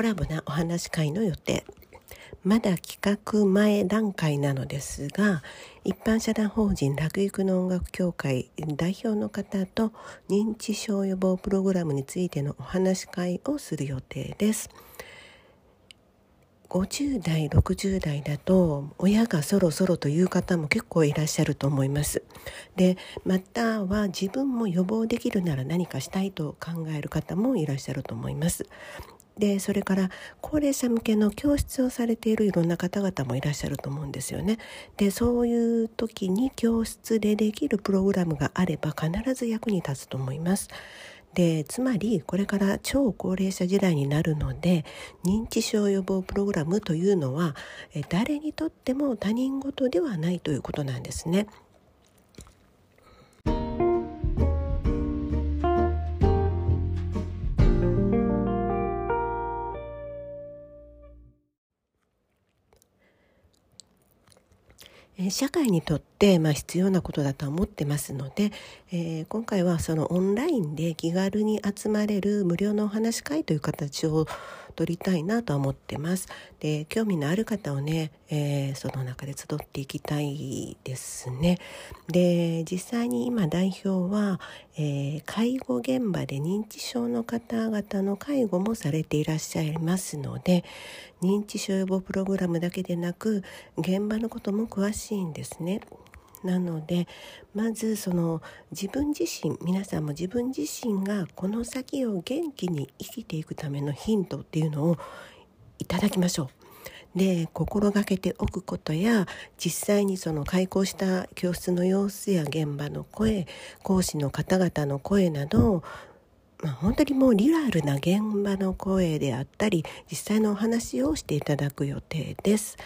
コラボなお話会の予定まだ企画前段階なのですが一般社団法人楽育の音楽協会代表の方と認知症予防プログラムについてのお話会をする予定です。50代60代だと親がそろそろという方も結構いらっしゃると思います。でまたは自分も予防できるなら何かしたいと考える方もいらっしゃると思います。でそれから高齢者向けの教室をされているいろんな方々もいらっしゃると思うんですよね。でそういう時に教室でできるプログラムがあれば必ず役に立つと思います。でつまりこれから超高齢者時代になるので認知症予防プログラムというのは誰にとっても他人事ではないということなんですね。社会にとって、まあ、必要なことだと思ってますので、えー、今回はそのオンラインで気軽に集まれる無料のお話会という形を取りたいなと思ってます。で興味のある方をね、えー、その中で集っていきたいですね。で実際に今代表は、えー、介護現場で認知症の方々の介護もされていらっしゃいますので認知症予防プログラムだけでなく現場のことも詳しいんですね。なのでまずその自分自身皆さんも自分自身がこの先を元気に生きていくためのヒントっていうのをいただきましょう。で心がけておくことや実際にその開校した教室の様子や現場の声講師の方々の声などまあ、本当にもうリアルな現場の声であったり実際のお話をしていただく予定です。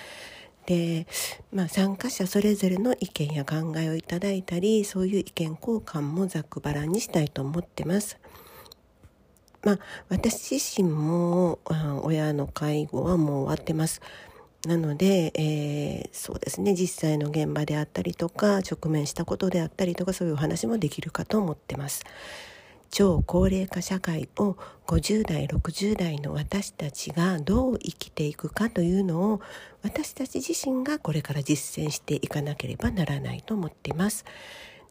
で、まあ、参加者それぞれの意見や考えをいただいたりそういう意見交換もざっくばらんにしたいと思ってます。まあ、私自身も親の介護はもう終わってます。なので、えー、そうですね実際の現場であったりとか直面したことであったりとかそういうお話もできるかと思ってます。超高齢化社会を50代60代の私たちがどう生きていくかというのを私たち自身がこれから実践していかなければならないと思っています。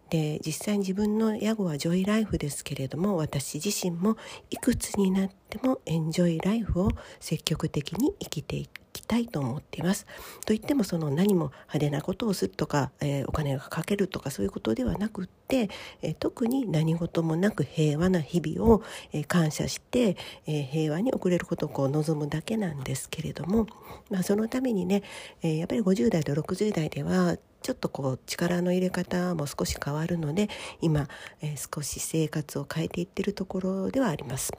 で実際に自分の屋号はジョイライフですけれども私自身もいくつになってもエンジョイライフを積極的に生きていきたいと思っています。といってもその何も派手なことをするとか、えー、お金がかけるとかそういうことではなくって、えー、特に何事もなく平和な日々を、えー、感謝して、え平和に送れることをこう望むだけなんですけれども、まあ、そのためにね、えやっぱり50代と60代ではちょっとこう力の入れ方も少し変わるので今、え、少し生活を変えていってるところではあります。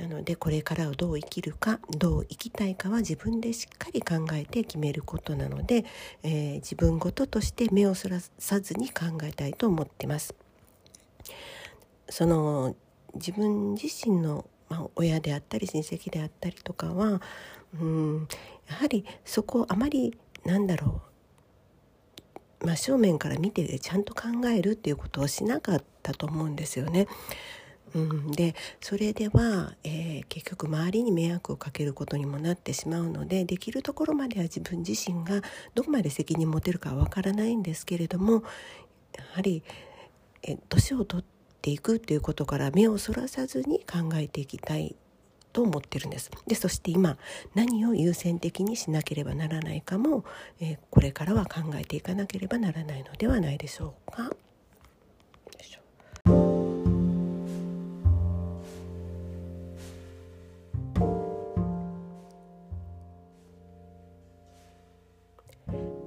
なのでこれからをどう生きるかどう生きたいかは自分でしっかり考えて決めることなので、えー、自分ごととして目をそらさずに考えたいと思ってます。その自分自身の、まあ、親であったり親戚であったりとかはうんやはりそこをあまりなんだろう真正面から見てちゃんと考えるっていうことをしなかったと思うんですよね。うん、でそれでは、えー、結局周りに迷惑をかけることにもなってしまうのでできるところまでは自分自身がどこまで責任持てるかわからないんですけれどもやはり年を取っていくっていうことから目をそらさずに考えていきたいと思ってるんです。でそして今何を優先的にしなければならないかも、えー、これからは考えていかなければならないのではないでしょうか。